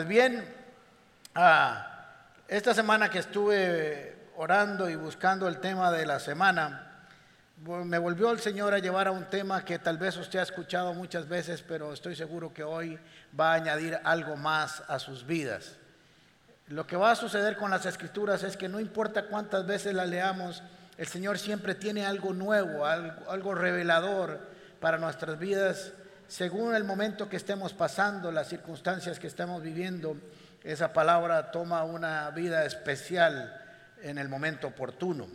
Pues bien, ah, esta semana que estuve orando y buscando el tema de la semana, me volvió el Señor a llevar a un tema que tal vez usted ha escuchado muchas veces, pero estoy seguro que hoy va a añadir algo más a sus vidas. Lo que va a suceder con las escrituras es que no importa cuántas veces las leamos, el Señor siempre tiene algo nuevo, algo, algo revelador para nuestras vidas según el momento que estemos pasando, las circunstancias que estamos viviendo, esa palabra toma una vida especial en el momento oportuno.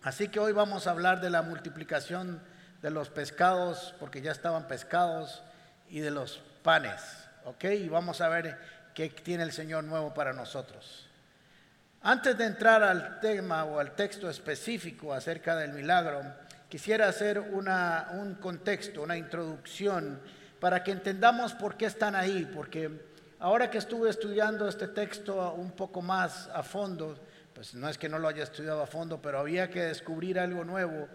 Así que hoy vamos a hablar de la multiplicación de los pescados, porque ya estaban pescados, y de los panes. ¿Ok? Y vamos a ver qué tiene el Señor nuevo para nosotros. Antes de entrar al tema o al texto específico acerca del milagro, quisiera hacer un contexto, una introducción para que entendamos por qué están ahí, porque ahora que estuve estudiando este texto un poco más a fondo, pues no es que no lo haya estudiado a fondo, pero había que descubrir algo nuevo,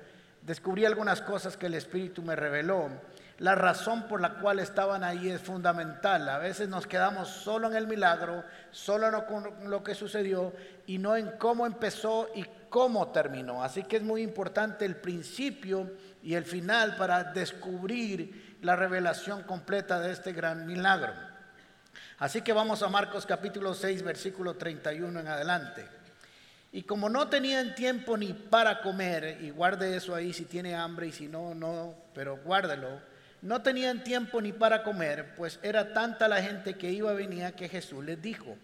descubrí algunas cosas que el Espíritu me reveló. La razón por la cual estaban ahí es fundamental. A veces nos quedamos solo en el milagro, solo en lo que sucedió y no en cómo empezó y cómo terminó. Así que es muy importante el principio y el final para descubrir la revelación completa de este gran milagro. Así que vamos a Marcos capítulo 6, versículo 31 en adelante. Y como no tenían tiempo ni para comer, y guarde eso ahí si tiene hambre y si no, no, pero guárdelo, no tenían tiempo ni para comer, pues era tanta la gente que iba venía que Jesús les dijo,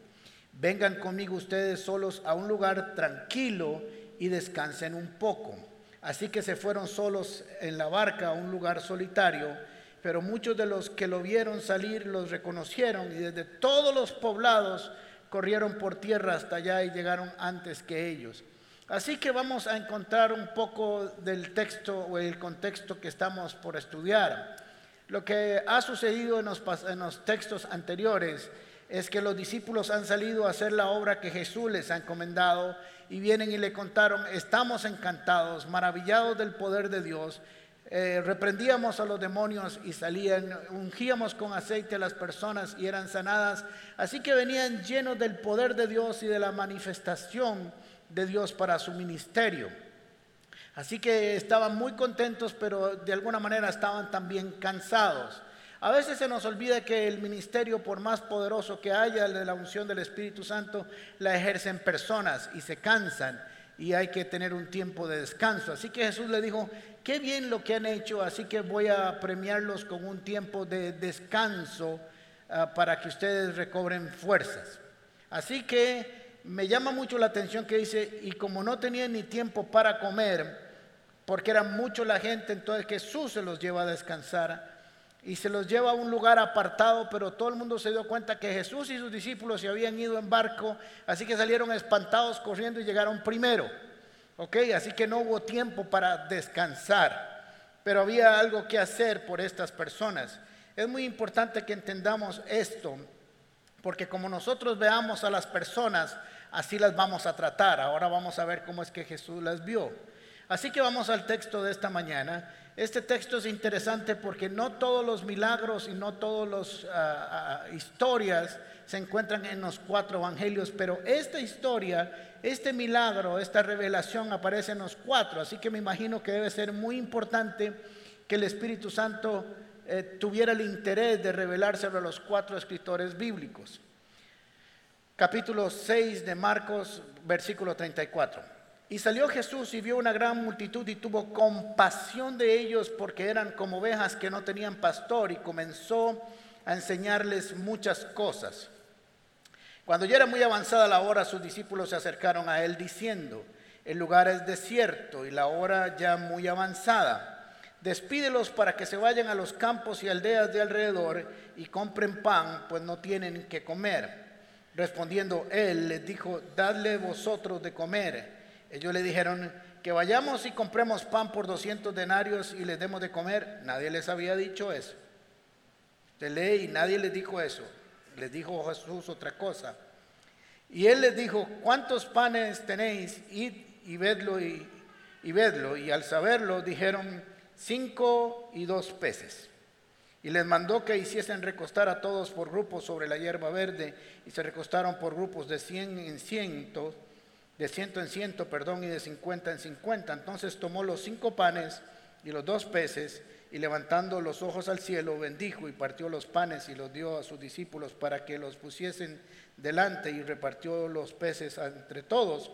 vengan conmigo ustedes solos a un lugar tranquilo y descansen un poco. Así que se fueron solos en la barca a un lugar solitario, pero muchos de los que lo vieron salir los reconocieron y desde todos los poblados corrieron por tierra hasta allá y llegaron antes que ellos. Así que vamos a encontrar un poco del texto o el contexto que estamos por estudiar. Lo que ha sucedido en los, textos anteriores es que los discípulos han salido a hacer la obra que Jesús les ha encomendado y vienen y le contaron, estamos encantados, maravillados del poder de Dios, eh, reprendíamos a los demonios y salían, ungíamos con aceite a las personas y eran sanadas, así que venían llenos del poder de Dios y de la manifestación de Dios para su ministerio. Así que estaban muy contentos, pero de alguna manera estaban también cansados. A veces se nos olvida que el ministerio, por más poderoso que haya de la unción del Espíritu Santo, la ejercen personas y se cansan y hay que tener un tiempo de descanso. Así que Jesús le dijo, qué bien lo que han hecho, así que voy a premiarlos con un tiempo de descanso ah, para que ustedes recobren fuerzas. Así que me llama mucho la atención que dice, y como no tenían ni tiempo para comer, porque era mucho la gente, entonces Jesús se los lleva a descansar y se los lleva a un lugar apartado, pero todo el mundo se dio cuenta que Jesús y sus discípulos se habían ido en barco, así que salieron espantados corriendo y llegaron primero. ¿Ok? Así que no hubo tiempo para descansar, pero había algo que hacer por estas personas. Es muy importante que entendamos esto, porque como nosotros veamos a las personas, así las vamos a tratar. Ahora vamos a ver cómo es que Jesús las vio. Así que vamos al texto de esta mañana este texto es interesante porque no todos los milagros y no todas las ah, ah, historias se encuentran en los cuatro evangelios, pero esta historia, este milagro, esta revelación aparece en los cuatro, así que me imagino que debe ser muy importante que el Espíritu Santo eh, tuviera el interés de revelárselo a los cuatro escritores bíblicos. Capítulo 6 de Marcos, versículo 34. Y salió Jesús y vio una gran multitud y tuvo compasión de ellos porque eran como ovejas que no tenían pastor y comenzó a enseñarles muchas cosas. Cuando ya era muy avanzada la hora, sus discípulos se acercaron a él diciendo, el lugar es desierto y la hora ya muy avanzada. Despídelos para que se vayan a los campos y aldeas de alrededor y compren pan, pues no tienen que comer. Respondiendo él les dijo, dadle vosotros de comer. Ellos le dijeron que vayamos y compremos pan por 200 denarios y les demos de comer. Nadie les había dicho eso. De ley, nadie les dijo eso. Les dijo Jesús otra cosa. Y él les dijo, ¿cuántos panes tenéis? Id y vedlo y, y. Y al saberlo dijeron, cinco y dos peces. Y les mandó que hiciesen recostar a todos por grupos sobre la hierba verde, y se recostaron por grupos de cien en ciento, de ciento en ciento, perdón, y de cincuenta en cincuenta. Entonces tomó los cinco panes y los dos peces, y levantando los ojos al cielo, bendijo y partió los panes y los dio a sus discípulos para que los pusiesen delante, y repartió los peces entre todos.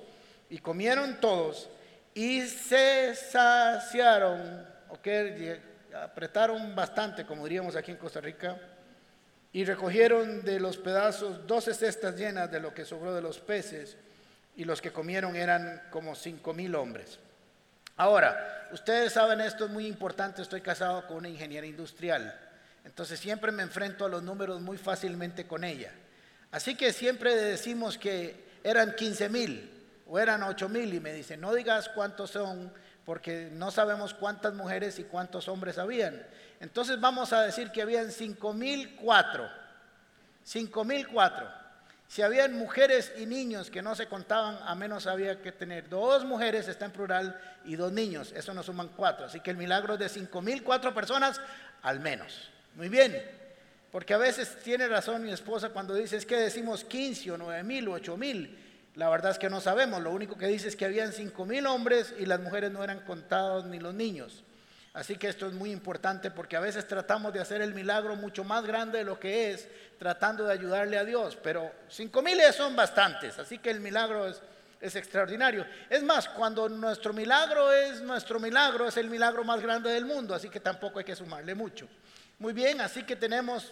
Y comieron todos y se saciaron, ok, apretaron bastante, como diríamos aquí en Costa Rica, y recogieron de los pedazos doce cestas llenas de lo que sobró de los peces, y los que comieron eran como cinco mil hombres. Ahora, ustedes saben esto es muy importante, estoy casado con una ingeniera industrial, entonces siempre me enfrento a los números muy fácilmente con ella. Así que siempre decimos que eran 15 mil o eran 8 mil y me dicen, no digas cuántos son porque no sabemos cuántas mujeres y cuántos hombres habían. Entonces vamos a decir que habían 5004. 5004. Si habían mujeres y niños que no se contaban, a menos había que tener dos mujeres, está en plural, y dos niños. Eso nos suman cuatro. Así que el milagro es de 5004 personas al menos. Muy bien. Porque a veces tiene razón mi esposa cuando dice es que decimos 15 o 9000 o 8000. La verdad es que no sabemos, lo único que dice es que habían cinco mil hombres y las mujeres no eran contados ni los niños. Así que esto es muy importante porque a veces tratamos de hacer el milagro mucho más grande de lo que es, tratando de ayudarle a Dios, pero cinco miles son bastantes, así que el milagro es, extraordinario. Es más, cuando nuestro milagro es nuestro milagro, es el milagro más grande del mundo, así que tampoco hay que sumarle mucho. Muy bien, así que tenemos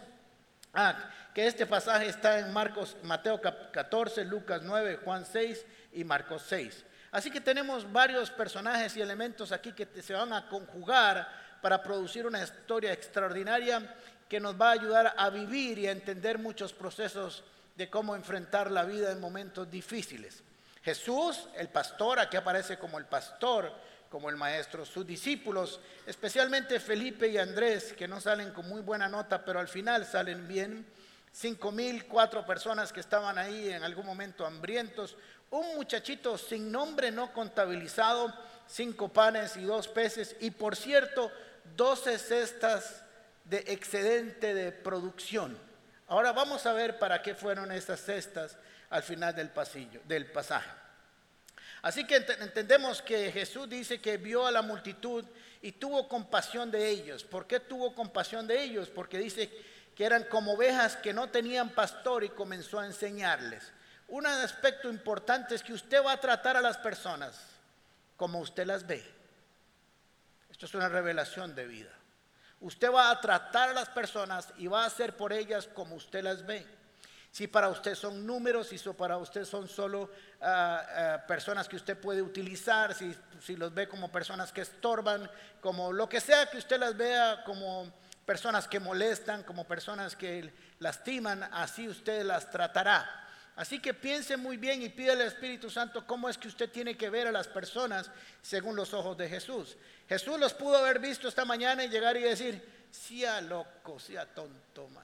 Ah, que este pasaje está en Marcos, Mateo 14, Lucas 9, Juan 6 y Marcos 6. Así que tenemos varios personajes y elementos aquí que se van a conjugar para producir una historia extraordinaria que nos va a ayudar a vivir y a entender muchos procesos de cómo enfrentar la vida en momentos difíciles. Jesús, el pastor, aquí aparece como el pastor, como el maestro, sus discípulos, especialmente Felipe y Andrés, que no salen con muy buena nota, pero al final salen bien. Cinco mil, cuatro personas que estaban ahí en algún momento hambrientos. Un muchachito sin nombre no contabilizado, cinco panes y dos peces. Y por cierto, doce cestas de excedente de producción. Ahora vamos a ver para qué fueron esas cestas al final del pasillo, del pasaje. Así que entendemos que Jesús dice que vio a la multitud y tuvo compasión de ellos. ¿Por qué tuvo compasión de ellos? Porque dice que eran como ovejas que no tenían pastor y comenzó a enseñarles. Un aspecto importante es que usted va a tratar a las personas como usted las ve. Esto es una revelación de vida. Usted va a tratar a las personas y va a hacer por ellas como usted las ve. Si para usted son números, si para usted son solo ah, ah, personas que usted puede utilizar, si, si los ve como personas que estorban, como lo que sea que usted las vea como personas que molestan, como personas que lastiman, así usted las tratará. Así que piense muy bien y pide al Espíritu Santo cómo es que usted tiene que ver a las personas según los ojos de Jesús. Jesús los pudo haber visto esta mañana y llegar y decir, sea loco, sea tonto, man.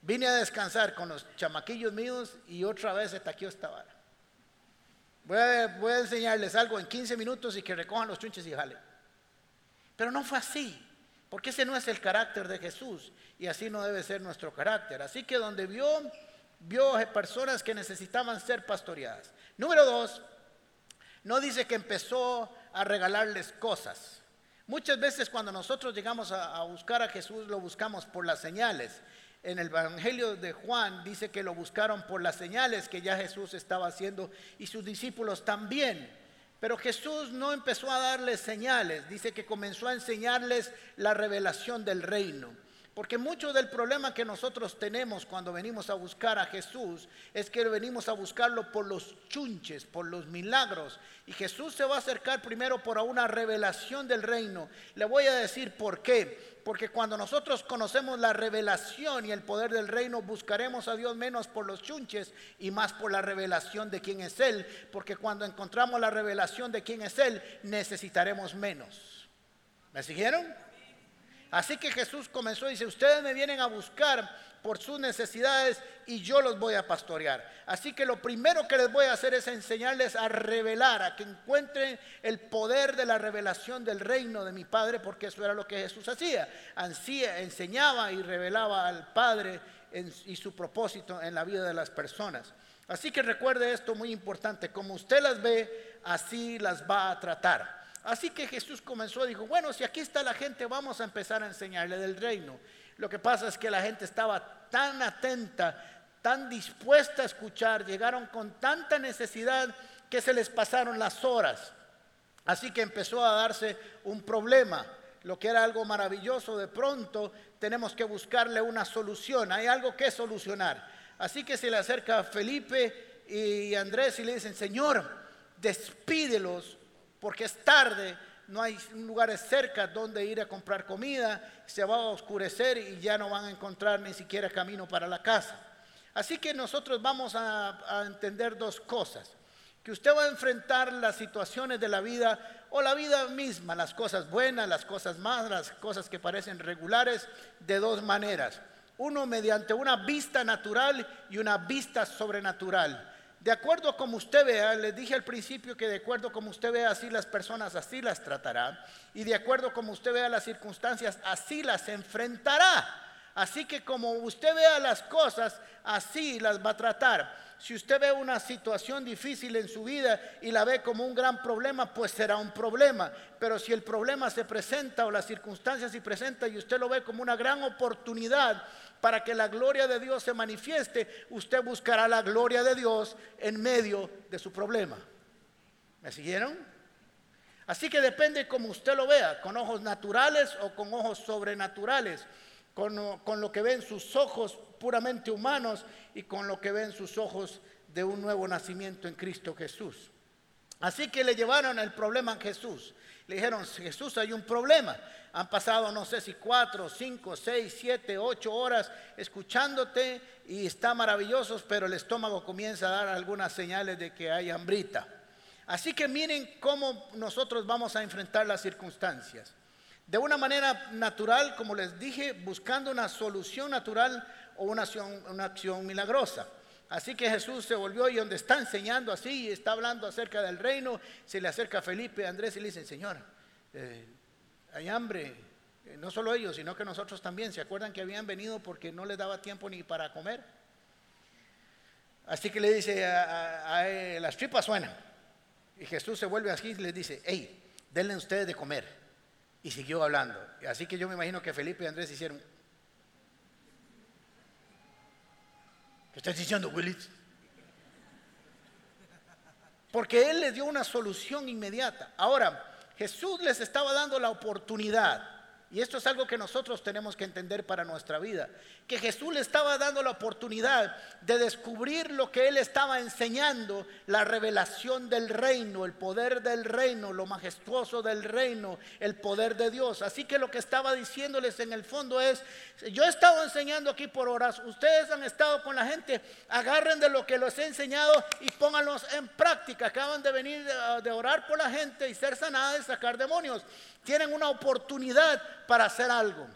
Vine a descansar con los chamaquillos míos y otra vez está aquí esta vara. Voy a, enseñarles algo en 15 minutos y que recojan los chunches y jale. Pero no fue así, porque ese no es el carácter de Jesús y así no debe ser nuestro carácter. Así que donde vio, vio personas que necesitaban ser pastoreadas. Número dos, no dice que empezó a regalarles cosas. Muchas veces cuando nosotros llegamos a buscar a Jesús lo buscamos por las señales en el Evangelio de Juan dice que lo buscaron por las señales que ya Jesús estaba haciendo y sus discípulos también. Pero Jesús no empezó a darles señales, dice que comenzó a enseñarles la revelación del reino. Porque mucho del problema que nosotros tenemos cuando venimos a buscar a Jesús es que venimos a buscarlo por los chunches, por los milagros. Y Jesús se va a acercar primero por una revelación del reino. Le voy a decir por qué. Porque cuando nosotros conocemos la revelación y el poder del reino, buscaremos a Dios menos por los chunches y más por la revelación de quién es Él. Porque cuando encontramos la revelación de quién es Él, necesitaremos menos. ¿Me siguieron? Así que Jesús comenzó y dice, ustedes me vienen a buscar por sus necesidades y yo los voy a pastorear. Así que lo primero que les voy a hacer es enseñarles a revelar, a que encuentren el poder de la revelación del reino de mi Padre, porque eso era lo que Jesús hacía. Ansía, enseñaba y revelaba al Padre y su propósito en la vida de las personas. Así que recuerde esto muy importante, como usted las ve, así las va a tratar. Así que Jesús comenzó, dijo, bueno, si aquí está la gente, vamos a empezar a enseñarle del reino. Lo que pasa es que la gente estaba tan atenta, tan dispuesta a escuchar, llegaron con tanta necesidad que se les pasaron las horas. Así que empezó a darse un problema. Lo que era algo maravilloso, de pronto tenemos que buscarle una solución. Hay algo que solucionar. Así que se le acerca a Felipe y Andrés y le dicen, Señor, despídelos porque es tarde, no hay lugares cerca donde ir a comprar comida, se va a oscurecer y ya no van a encontrar ni siquiera camino para la casa. Así que nosotros vamos a, a entender dos cosas que usted va a enfrentar las situaciones de la vida o la vida misma, las cosas buenas, las cosas malas, las cosas que parecen regulares, de dos maneras. Uno mediante una vista natural y una vista sobrenatural. De acuerdo como usted vea, les dije al principio que de acuerdo a como usted vea, así las personas así las tratará. Y de acuerdo a como usted vea las circunstancias, así las enfrentará. Así que como usted vea las cosas, así las va a tratar. Si usted ve una situación difícil en su vida y la ve como un gran problema, pues será un problema. Pero si el problema se presenta o las circunstancias se presentan y usted lo ve como una gran oportunidad para que la gloria de Dios se manifieste, usted buscará la gloria de Dios en medio de su problema. ¿Me siguieron? Así que depende como usted lo vea, con ojos naturales o con ojos sobrenaturales con, lo que ven sus ojos puramente humanos y con lo que ven sus ojos de un nuevo nacimiento en Cristo Jesús. Así que le llevaron el problema a Jesús. Le dijeron, Jesús, hay un problema. Han pasado no sé si cuatro, cinco, seis, siete, ocho horas escuchándote y está maravillosos, pero el estómago comienza a dar algunas señales de que hay hambrita. Así que miren cómo nosotros vamos a enfrentar las circunstancias. De una manera natural, como les dije, buscando una solución natural o una acción, milagrosa. Así que Jesús se volvió y donde está enseñando así está hablando acerca del reino, se le acerca a Felipe, a Andrés y le dice, Señor, eh, hay hambre, eh, no solo ellos, sino que nosotros también. ¿Se acuerdan que habían venido porque no les daba tiempo ni para comer? Así que le dice, a, las tripas suenan. Y Jesús se vuelve así y les dice, hey, denle ustedes de comer. Y siguió hablando. Así que yo me imagino que Felipe y Andrés hicieron. ¿Qué estás diciendo, Willis? Porque Él les dio una solución inmediata. Ahora, Jesús les estaba dando la oportunidad y esto es algo que nosotros tenemos que entender para nuestra vida. Que Jesús le estaba dando la oportunidad de descubrir lo que él estaba enseñando, la revelación del reino, el poder del reino, lo majestuoso del reino, el poder de Dios. Así que lo que estaba diciéndoles en el fondo es, yo he estado enseñando aquí por horas, ustedes han estado con la gente, agarren de lo que les he enseñado y pónganlos en práctica. Acaban de venir de orar por la gente y ser sanadas y sacar demonios tienen una oportunidad para hacer algo.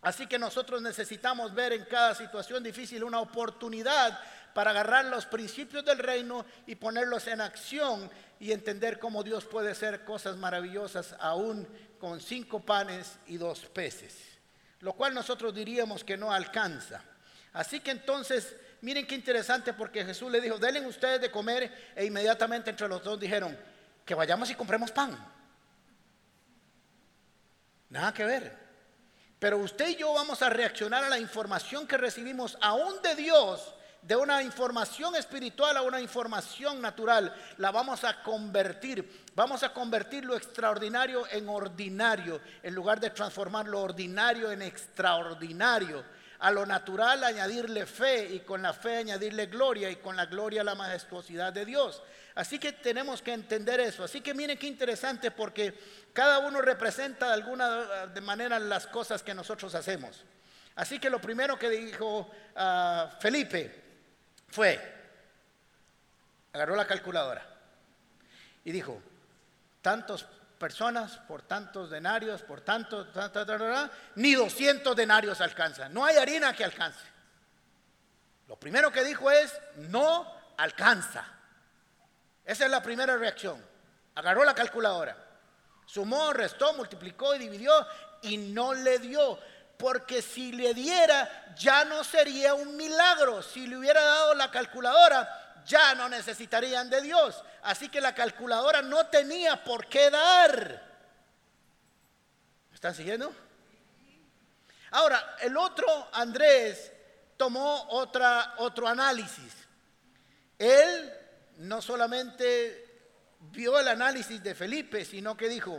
Así que nosotros necesitamos ver en cada situación difícil una oportunidad para agarrar los principios del reino y ponerlos en acción y entender cómo Dios puede hacer cosas maravillosas aún con cinco panes y dos peces, lo cual nosotros diríamos que no alcanza. Así que entonces, miren qué interesante porque Jesús le dijo, denle ustedes de comer e inmediatamente entre los dos dijeron, que vayamos y compremos pan. Nada que ver. Pero usted y yo vamos a reaccionar a la información que recibimos aún de Dios, de una información espiritual a una información natural. La vamos a convertir. Vamos a convertir lo extraordinario en ordinario, en lugar de transformar lo ordinario en extraordinario. A lo natural añadirle fe y con la fe añadirle gloria y con la gloria la majestuosidad de Dios. Así que tenemos que entender eso. Así que miren qué interesante porque cada uno representa de alguna manera las cosas que nosotros hacemos. Así que lo primero que dijo ah, Felipe fue, agarró la calculadora y dijo, tantas personas por tantos denarios, por tantos, ni 200 denarios alcanzan. No hay harina que alcance. Lo primero que dijo es, no alcanza. Esa es la primera reacción. Agarró la calculadora, sumó, restó, multiplicó y dividió y no le dio. Porque si le diera, ya no sería un milagro. Si le hubiera dado la calculadora, ya no necesitarían de Dios. Así que la calculadora no tenía por qué dar. ¿Me están siguiendo? Ahora, el otro Andrés tomó otra, otro análisis. Él no solamente vio el análisis de Felipe, sino que dijo,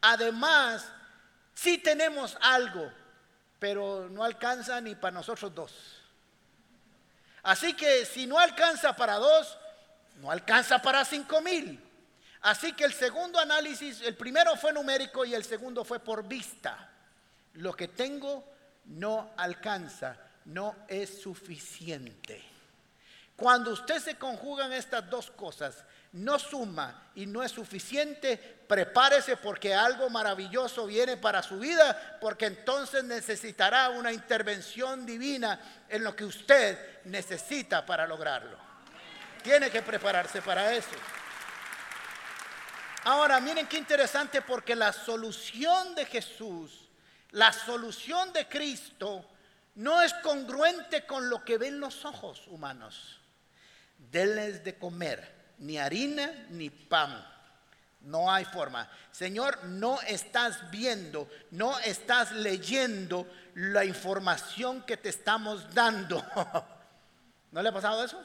además, sí tenemos algo, pero no alcanza ni para nosotros dos. Así que si no alcanza para dos, no alcanza para cinco mil. Así que el segundo análisis, el primero fue numérico y el segundo fue por vista. Lo que tengo no alcanza, no es suficiente. Cuando usted se conjugan estas dos cosas, no suma y no es suficiente, prepárese porque algo maravilloso viene para su vida, porque entonces necesitará una intervención divina en lo que usted necesita para lograrlo. Tiene que prepararse para eso. Ahora, miren qué interesante porque la solución de Jesús, la solución de Cristo, no es congruente con lo que ven los ojos humanos. Denles de comer ni harina ni pan. No hay forma. Señor, no estás viendo, no estás leyendo la información que te estamos dando. ¿No le ha pasado eso?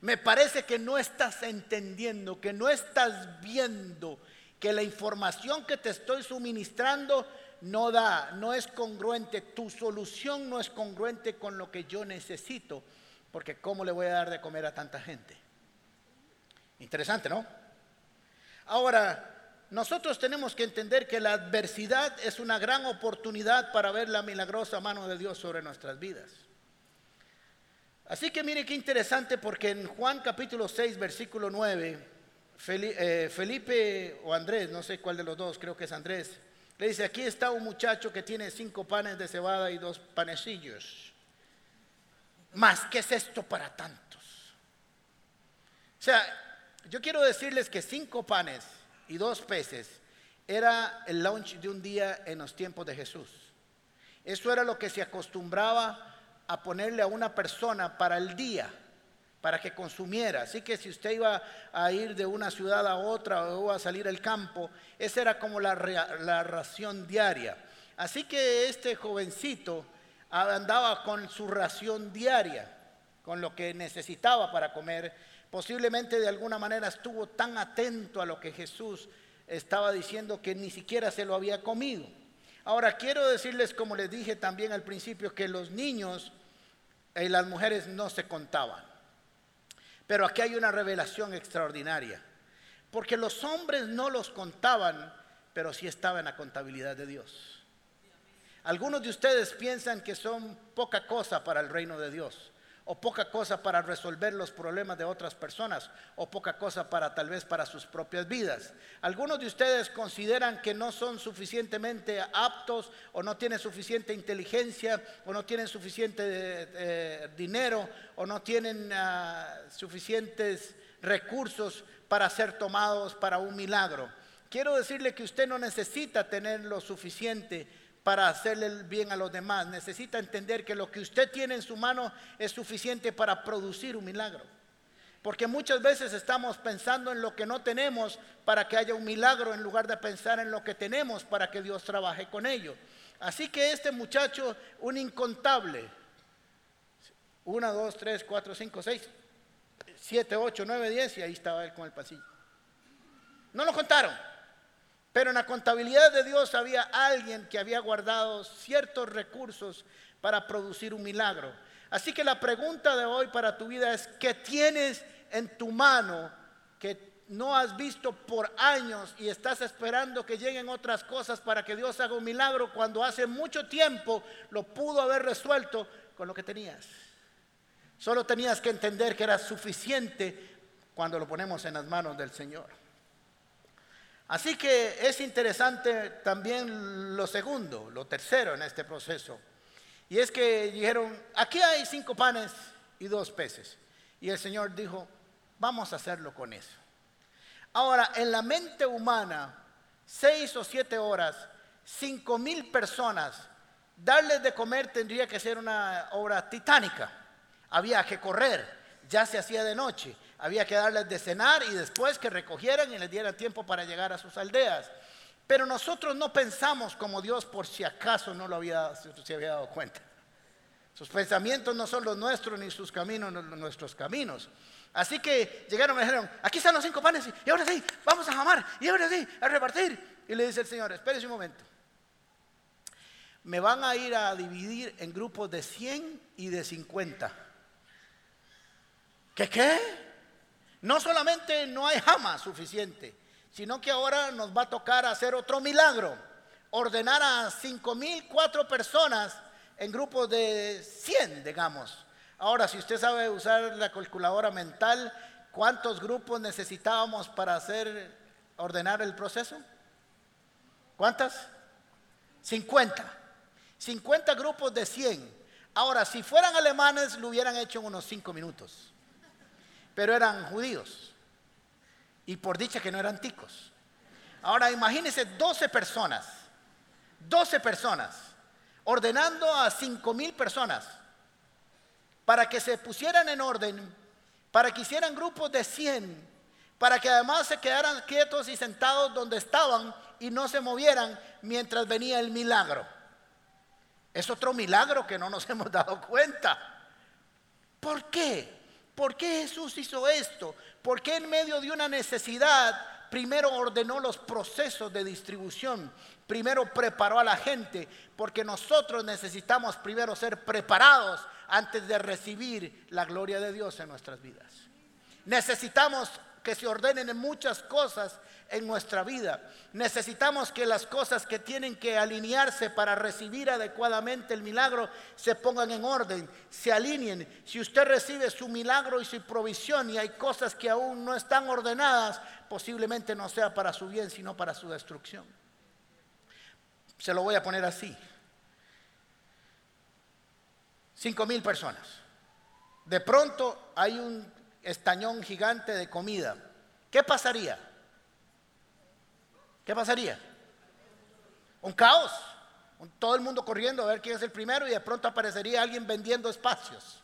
Me parece que no estás entendiendo, que no estás viendo, que la información que te estoy suministrando no da, no es congruente. Tu solución no es congruente con lo que yo necesito, porque ¿cómo le voy a dar de comer a tanta gente? Interesante, ¿no? Ahora, nosotros tenemos que entender que la adversidad es una gran oportunidad para ver la milagrosa mano de Dios sobre nuestras vidas. Así que mire qué interesante porque en Juan capítulo 6, versículo 9, eh, Felipe o Andrés, no sé cuál de los dos, creo que es Andrés, le dice, aquí está un muchacho que tiene cinco panes de cebada y dos panecillos. Más, ¿qué es esto para tantos? O sea, yo quiero decirles que cinco panes y dos peces era el lunch de un día en los tiempos de Jesús. Eso era lo que se acostumbraba a ponerle a una persona para el día, para que consumiera. Así que si usted iba a ir de una ciudad a otra o a salir al campo, esa era como la ración diaria. Así que este jovencito andaba con su ración diaria, con lo que necesitaba para comer Posiblemente de alguna manera estuvo tan atento a lo que Jesús estaba diciendo que ni siquiera se lo había comido. Ahora quiero decirles, como les dije también al principio, que los niños y las mujeres no se contaban. Pero aquí hay una revelación extraordinaria. Porque los hombres no los contaban, pero sí estaban en la contabilidad de Dios. Algunos de ustedes piensan que son poca cosa para el reino de Dios o poca cosa para resolver los problemas de otras personas, o poca cosa para tal vez para sus propias vidas. Algunos de ustedes consideran que no son suficientemente aptos o no tienen suficiente inteligencia o no tienen suficiente eh, dinero o no tienen ah, suficientes recursos para ser tomados para un milagro. Quiero decirle que usted no necesita tener lo suficiente para hacerle el bien a los demás. Necesita entender que lo que usted tiene en su mano es suficiente para producir un milagro. Porque muchas veces estamos pensando en lo que no tenemos para que haya un milagro en lugar de pensar en lo que tenemos para que Dios trabaje con ello. Así que este muchacho, un incontable, una, dos, tres, cuatro, cinco, seis, siete, ocho, nueve, diez, y ahí estaba él con el pasillo. No lo contaron. Pero en la contabilidad de Dios había alguien que había guardado ciertos recursos para producir un milagro. Así que la pregunta de hoy para tu vida es, ¿qué tienes en tu mano que no has visto por años y estás esperando que lleguen otras cosas para que Dios haga un milagro cuando hace mucho tiempo lo pudo haber resuelto con lo que tenías? Solo tenías que entender que era suficiente cuando lo ponemos en las manos del Señor. Así que es interesante también lo segundo, lo tercero en este proceso. Y es que dijeron, aquí hay cinco panes y dos peces. Y el Señor dijo, vamos a hacerlo con eso. Ahora, en la mente humana, seis o siete horas, cinco mil personas, darles de comer tendría que ser una obra titánica. Había que correr, ya se hacía de noche, había que darles de cenar y después que recogieran y les dieran tiempo para llegar a sus aldeas. Pero nosotros no pensamos como Dios por si acaso no lo había, se había dado cuenta. Sus pensamientos no son los nuestros ni sus caminos nuestros caminos. Así que llegaron y dijeron, aquí están los cinco panes y ahora sí, vamos a jamar y ahora sí, a repartir. Y le dice el Señor, espérese un momento. Me van a ir a dividir en grupos de 100 y de 50. ¿Qué qué? No solamente no hay jama suficiente, sino que ahora nos va a tocar hacer otro milagro, ordenar a cinco mil cuatro personas en grupos de 100, digamos. Ahora, si usted sabe usar la calculadora mental, ¿cuántos grupos necesitábamos para hacer ordenar el proceso? ¿Cuántas? 50. 50 grupos de 100. Ahora, si fueran alemanes, lo hubieran hecho en unos 5 minutos. Pero eran judíos. Y por dicha que no eran ticos. Ahora imagínense 12 personas, 12 personas, ordenando a 5 mil personas para que se pusieran en orden, para que hicieran grupos de 100, para que además se quedaran quietos y sentados donde estaban y no se movieran mientras venía el milagro. Es otro milagro que no nos hemos dado cuenta. ¿Por qué? ¿Por qué Jesús hizo esto? ¿Por qué en medio de una necesidad primero ordenó los procesos de distribución? Primero preparó a la gente, porque nosotros necesitamos primero ser preparados antes de recibir la gloria de Dios en nuestras vidas. Necesitamos que se ordenen en muchas cosas en nuestra vida. Necesitamos que las cosas que tienen que alinearse para recibir adecuadamente el milagro se pongan en orden, se alineen. Si usted recibe su milagro y su provisión y hay cosas que aún no están ordenadas, posiblemente no sea para su bien, sino para su destrucción. Se lo voy a poner así. Cinco mil personas. De pronto hay un estañón gigante de comida. ¿Qué pasaría? ¿Qué pasaría? Un caos. Todo el mundo corriendo a ver quién es el primero y de pronto aparecería alguien vendiendo espacios.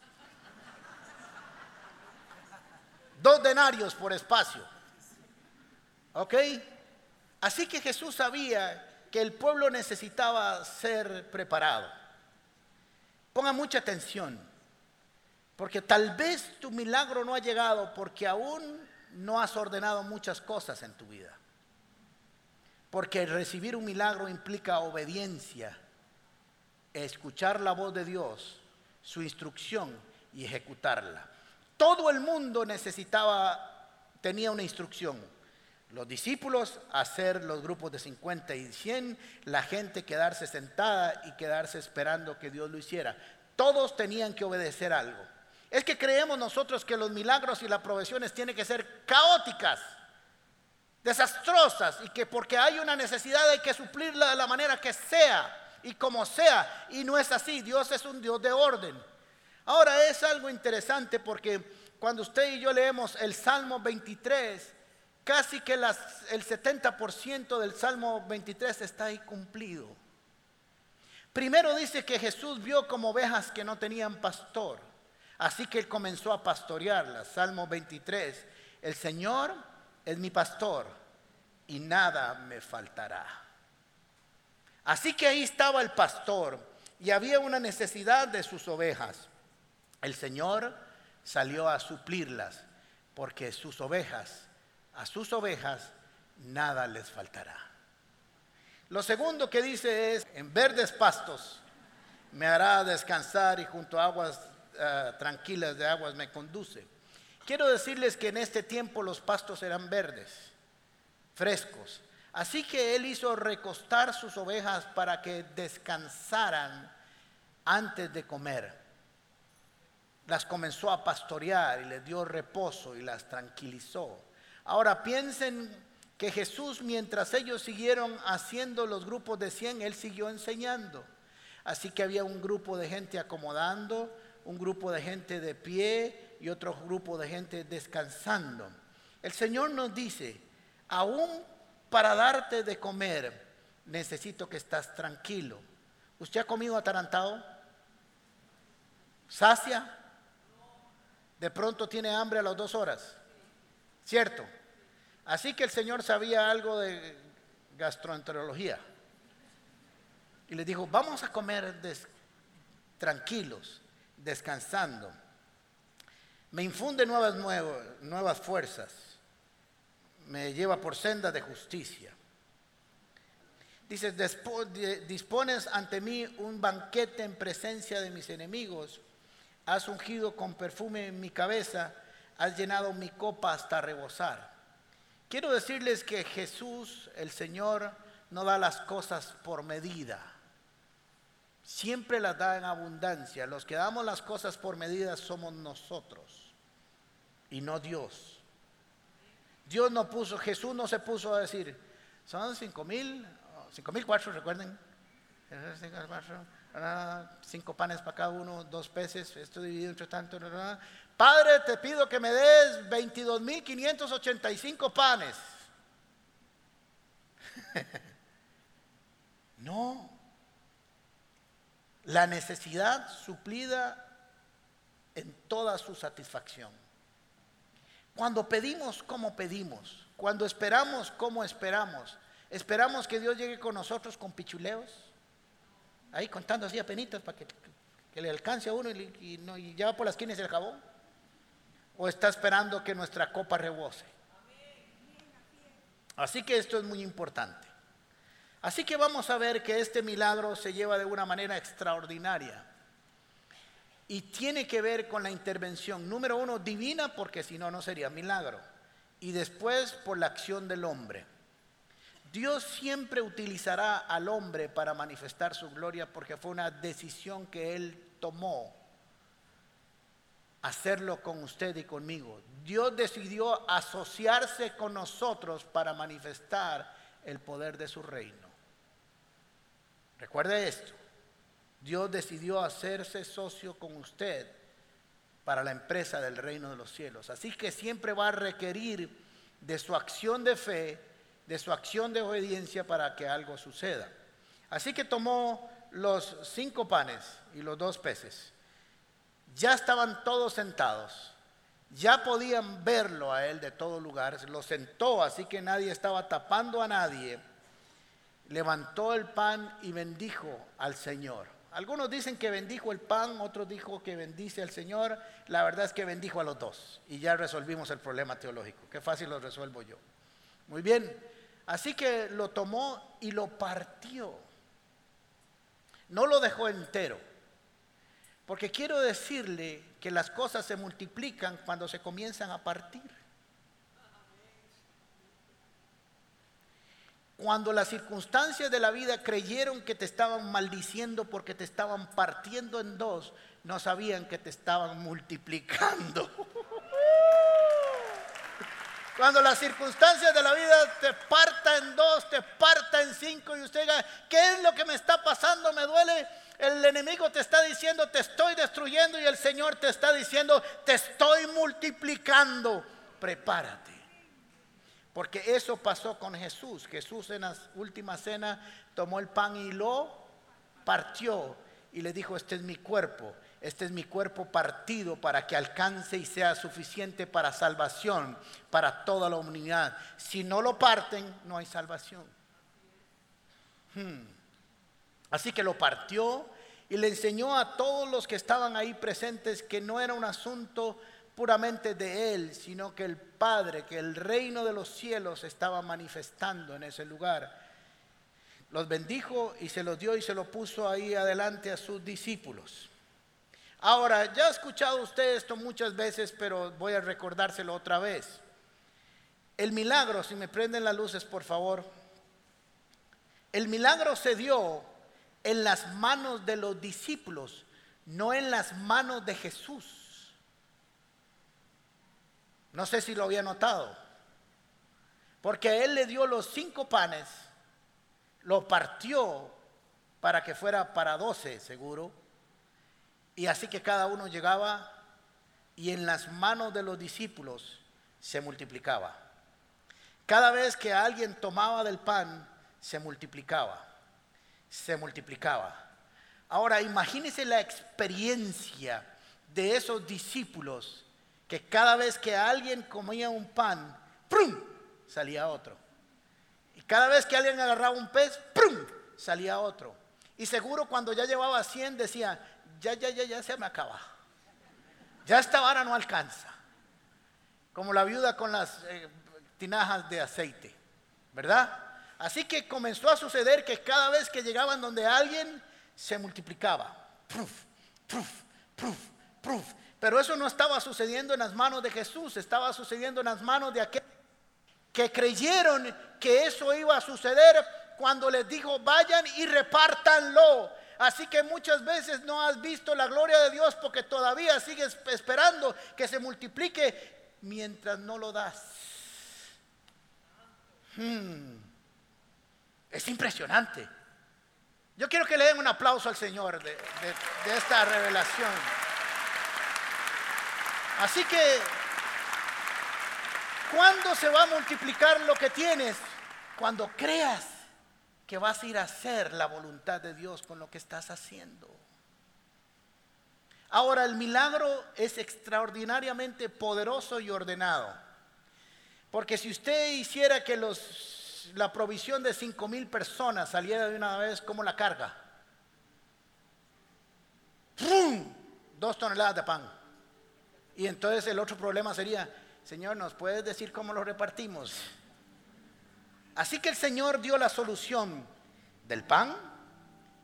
Dos denarios por espacio. ¿Ok? Así que Jesús sabía que el pueblo necesitaba ser preparado. Ponga mucha atención, porque tal vez tu milagro no ha llegado porque aún no has ordenado muchas cosas en tu vida. Porque recibir un milagro implica obediencia, escuchar la voz de Dios, su instrucción y ejecutarla. Todo el mundo necesitaba, tenía una instrucción. Los discípulos hacer los grupos de 50 y 100, la gente quedarse sentada y quedarse esperando que Dios lo hiciera. Todos tenían que obedecer algo. Es que creemos nosotros que los milagros y las provisiones tienen que ser caóticas, desastrosas y que porque hay una necesidad hay que suplirla de la manera que sea y como sea. Y no es así, Dios es un Dios de orden. Ahora es algo interesante porque cuando usted y yo leemos el Salmo 23, casi que el 70% del Salmo 23 está ahí cumplido. Primero dice que Jesús vio como ovejas que no tenían pastor. Así que él comenzó a pastorearlas. Salmo 23, el Señor es mi pastor y nada me faltará. Así que ahí estaba el pastor y había una necesidad de sus ovejas. El Señor salió a suplirlas porque sus ovejas, a sus ovejas, nada les faltará. Lo segundo que dice es, en verdes pastos me hará descansar y junto a aguas Ah, tranquilas de aguas me conduce. Quiero decirles que en este tiempo los pastos eran verdes, frescos. Así que él hizo recostar sus ovejas para que descansaran antes de comer. Las comenzó a pastorear y les dio reposo y las tranquilizó. Ahora piensen que Jesús, mientras ellos siguieron haciendo los grupos de 100, él siguió enseñando. Así que había un grupo de gente acomodando, un grupo de gente de pie y otro grupo de gente descansando. El Señor nos dice, aún para darte de comer, necesito que estás tranquilo. ¿Usted ha comido atarantado? ¿Sacia? De pronto tiene hambre a las dos horas. ¿Cierto? Así que el Señor sabía algo de gastroenterología. Y le dijo, vamos a comer tranquilos, descansando. Me infunde nuevas, nuevas fuerzas. Me lleva por senda de justicia. Dices, dispones ante mí un banquete en presencia de mis enemigos. Has ungido con perfume en mi cabeza. Has llenado mi copa hasta rebosar. Quiero decirles que Jesús, el Señor, no da las cosas por medida. Siempre las da en abundancia. Los que damos las cosas por medida somos nosotros y no Dios. Dios no puso, Jesús no se puso a decir, son cinco mil, cinco mil cuatro, recuerden. Cinco panes para cada uno, dos peces, esto dividido entre tanto. Padre, te pido que me des 22.585 panes. no. La necesidad suplida en toda su satisfacción. Cuando pedimos, como pedimos. Cuando esperamos, como esperamos. Esperamos que Dios llegue con nosotros con pichuleos. Ahí contando así a penitas para que, le alcance a uno y, ya por las esquina el jabón o está esperando que nuestra copa rebose? Así que esto es muy importante. Así que vamos a ver que este milagro se lleva de una manera extraordinaria. Y tiene que ver con la intervención, número uno, divina, porque si no, no sería milagro. Y después por la acción del hombre. Dios siempre utilizará al hombre para manifestar su gloria porque fue una decisión que él tomó hacerlo con usted y conmigo. Dios decidió asociarse con nosotros para manifestar el poder de su reino. Recuerde esto. Dios decidió hacerse socio con usted para la empresa del reino de los cielos. Así que siempre va a requerir de su acción de fe, de su acción de obediencia para que algo suceda. Así que tomó los cinco panes y los dos peces ya estaban todos sentados. Ya podían verlo a él de todo lugar. Lo sentó, así que nadie estaba tapando a nadie. Levantó el pan y bendijo al Señor. Algunos dicen que bendijo el pan, otros dijo que bendice al Señor. La verdad es que bendijo a los dos. Y ya resolvimos el problema teológico. Qué fácil lo resuelvo yo. Muy bien. Así que lo tomó y lo partió. No lo dejó entero porque quiero decirle que las cosas se multiplican cuando se comienzan a partir. Cuando las circunstancias de la vida creyeron que te estaban maldiciendo porque te estaban partiendo en dos, no sabían que te estaban multiplicando. Cuando las circunstancias de la vida te parta en dos, te parta en cinco y usted diga, ¿qué es lo que me está pasando? Me duele el enemigo te está diciendo, te estoy destruyendo y el Señor te está diciendo, te estoy multiplicando. Prepárate. Porque eso pasó con Jesús. Jesús en la última cena tomó el pan y lo partió y le dijo, este es mi cuerpo, este es mi cuerpo partido para que alcance y sea suficiente para salvación, para toda la humanidad. Si no lo parten, no hay salvación. Hmm. Así que lo partió y le enseñó a todos los que estaban ahí presentes que no era un asunto puramente de él, sino que el Padre, que el reino de los cielos estaba manifestando en ese lugar. Los bendijo y se los dio y se lo puso ahí adelante a sus discípulos. Ahora, ya ha escuchado usted esto muchas veces, pero voy a recordárselo otra vez. El milagro, si me prenden las luces, por favor. El milagro se dio en las manos de los discípulos, no en las manos de Jesús. No sé si lo había notado. Porque él le dio los cinco panes, lo partió para que fuera para doce, seguro. Y así que cada uno llegaba y en las manos de los discípulos se multiplicaba. Cada vez que alguien tomaba del pan, se multiplicaba, se multiplicaba. Ahora imagínense la experiencia de esos discípulos que cada vez que alguien comía un pan, ¡prum! salía otro. Y cada vez que alguien agarraba un pez, ¡prum! salía otro. Y seguro cuando ya llevaba 100 decía, ya, ya, ya, ya se me acaba. Ya esta vara no alcanza. Como la viuda con las eh, tinajas de aceite, ¿verdad? Así que comenzó a suceder que cada vez que llegaban donde alguien se multiplicaba. Pero eso no estaba sucediendo en las manos de Jesús, estaba sucediendo en las manos de aquellos que creyeron que eso iba a suceder cuando les dijo, vayan y repártanlo. Así que muchas veces no has visto la gloria de Dios porque todavía sigues esperando que se multiplique mientras no lo das. Hmm. Es impresionante. Yo quiero que le den un aplauso al Señor de esta revelación. Así que, ¿cuándo se va a multiplicar lo que tienes? Cuando creas que vas a ir a hacer la voluntad de Dios con lo que estás haciendo. Ahora, el milagro es extraordinariamente poderoso y ordenado. Porque si usted hiciera que los, la provisión de cinco mil personas saliera de una vez, ¿cómo la carga? ¡Pum! Dos toneladas de pan. Y entonces el otro problema sería, Señor, ¿nos puedes decir cómo lo repartimos? Así que el Señor dio la solución del pan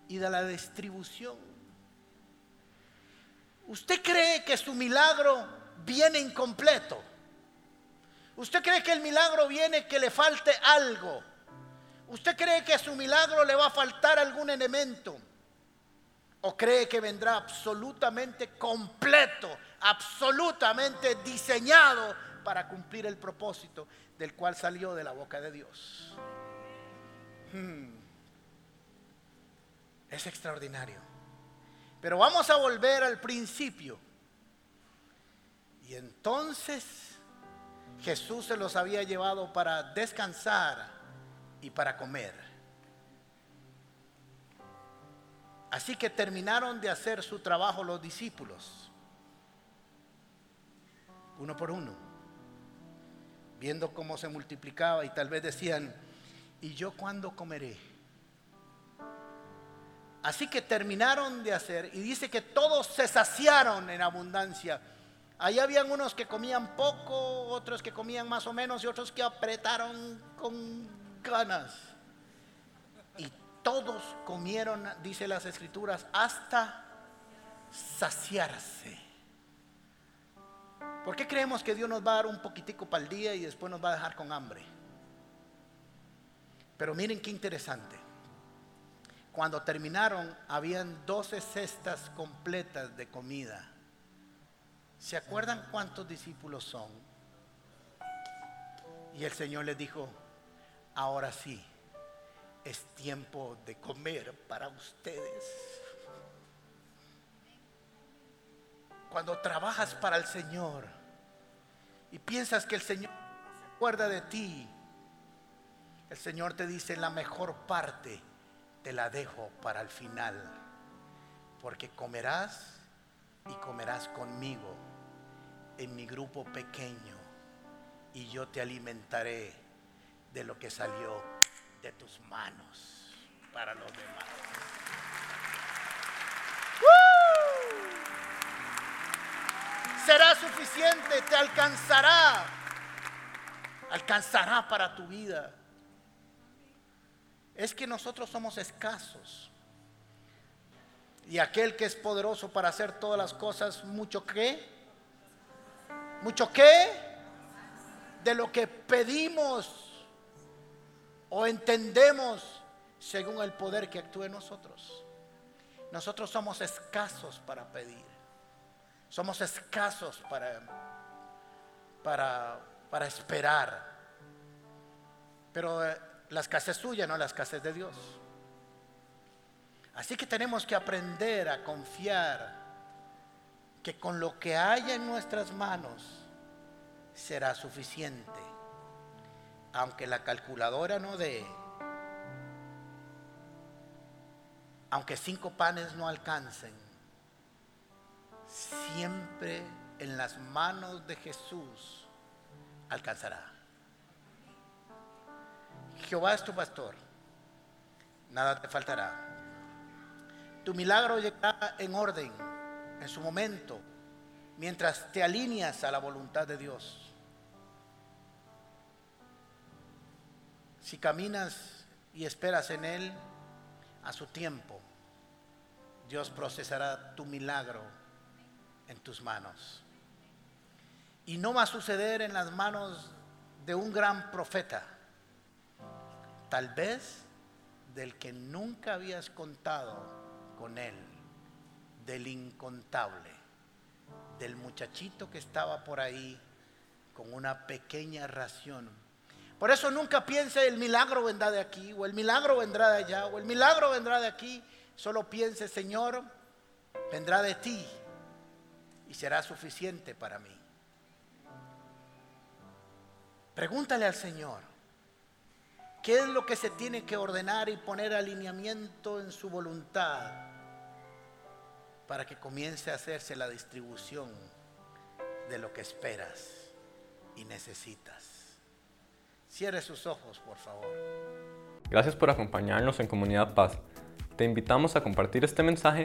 y de la distribución. ¿Usted cree que su milagro viene incompleto? ¿Usted cree que el milagro viene que le falte algo? ¿Usted cree que a su milagro le va a faltar algún elemento? ¿O cree que vendrá absolutamente completo, absolutamente diseñado para cumplir el propósito del cual salió de la boca de Dios. Hmm. Es extraordinario. Pero vamos a volver al principio. Y entonces Jesús se los había llevado para descansar y para comer. Así que terminaron de hacer su trabajo los discípulos, uno por uno viendo cómo se multiplicaba y tal vez decían, ¿y yo cuándo comeré? Así que terminaron de hacer y dice que todos se saciaron en abundancia. Ahí habían unos que comían poco, otros que comían más o menos y otros que apretaron con ganas. Y todos comieron, dice las escrituras, hasta saciarse. ¿Por qué creemos que Dios nos va a dar un poquitico para el día y después nos va a dejar con hambre? Pero miren qué interesante. Cuando terminaron, habían 12 cestas completas de comida. ¿Se acuerdan cuántos discípulos son? Y el Señor les dijo, ahora sí, es tiempo de comer para ustedes. Cuando trabajas para el Señor, y piensas que el Señor se acuerda de ti, el Señor te dice, la mejor parte te la dejo para el final, porque comerás y comerás conmigo en mi grupo pequeño y yo te alimentaré de lo que salió de tus manos para los demás. Será suficiente, te alcanzará. Alcanzará para tu vida. Es que nosotros somos escasos. Y aquel que es poderoso para hacer todas las cosas, mucho que, mucho que, de lo que pedimos o entendemos según el poder que actúe en nosotros. Nosotros somos escasos para pedir. Somos escasos para, para, para esperar. Pero eh, la escasez suya, no la escasez de Dios. Así que tenemos que aprender a confiar que con lo que haya en nuestras manos será suficiente. Aunque la calculadora no dé, aunque cinco panes no alcancen, siempre en las manos de Jesús alcanzará. Jehová es tu pastor, nada te faltará. Tu milagro llegará en orden, en su momento, mientras te alineas a la voluntad de Dios. Si caminas y esperas en Él, a su tiempo, Dios procesará tu milagro en tus manos. Y no va a suceder en las manos de un gran profeta, tal vez del que nunca habías contado con él, del incontable, del muchachito que estaba por ahí con una pequeña ración. Por eso nunca piense el milagro vendrá de aquí, o el milagro vendrá de allá, o el milagro vendrá de aquí. Solo piense, Señor, vendrá de ti y será suficiente para mí. Pregúntale al Señor, ¿qué es lo que se tiene que ordenar y poner alineamiento en su voluntad para que comience a hacerse la distribución de lo que esperas y necesitas? Cierre sus ojos, por favor. Gracias por acompañarnos en Comunidad Paz. Te invitamos a compartir este mensaje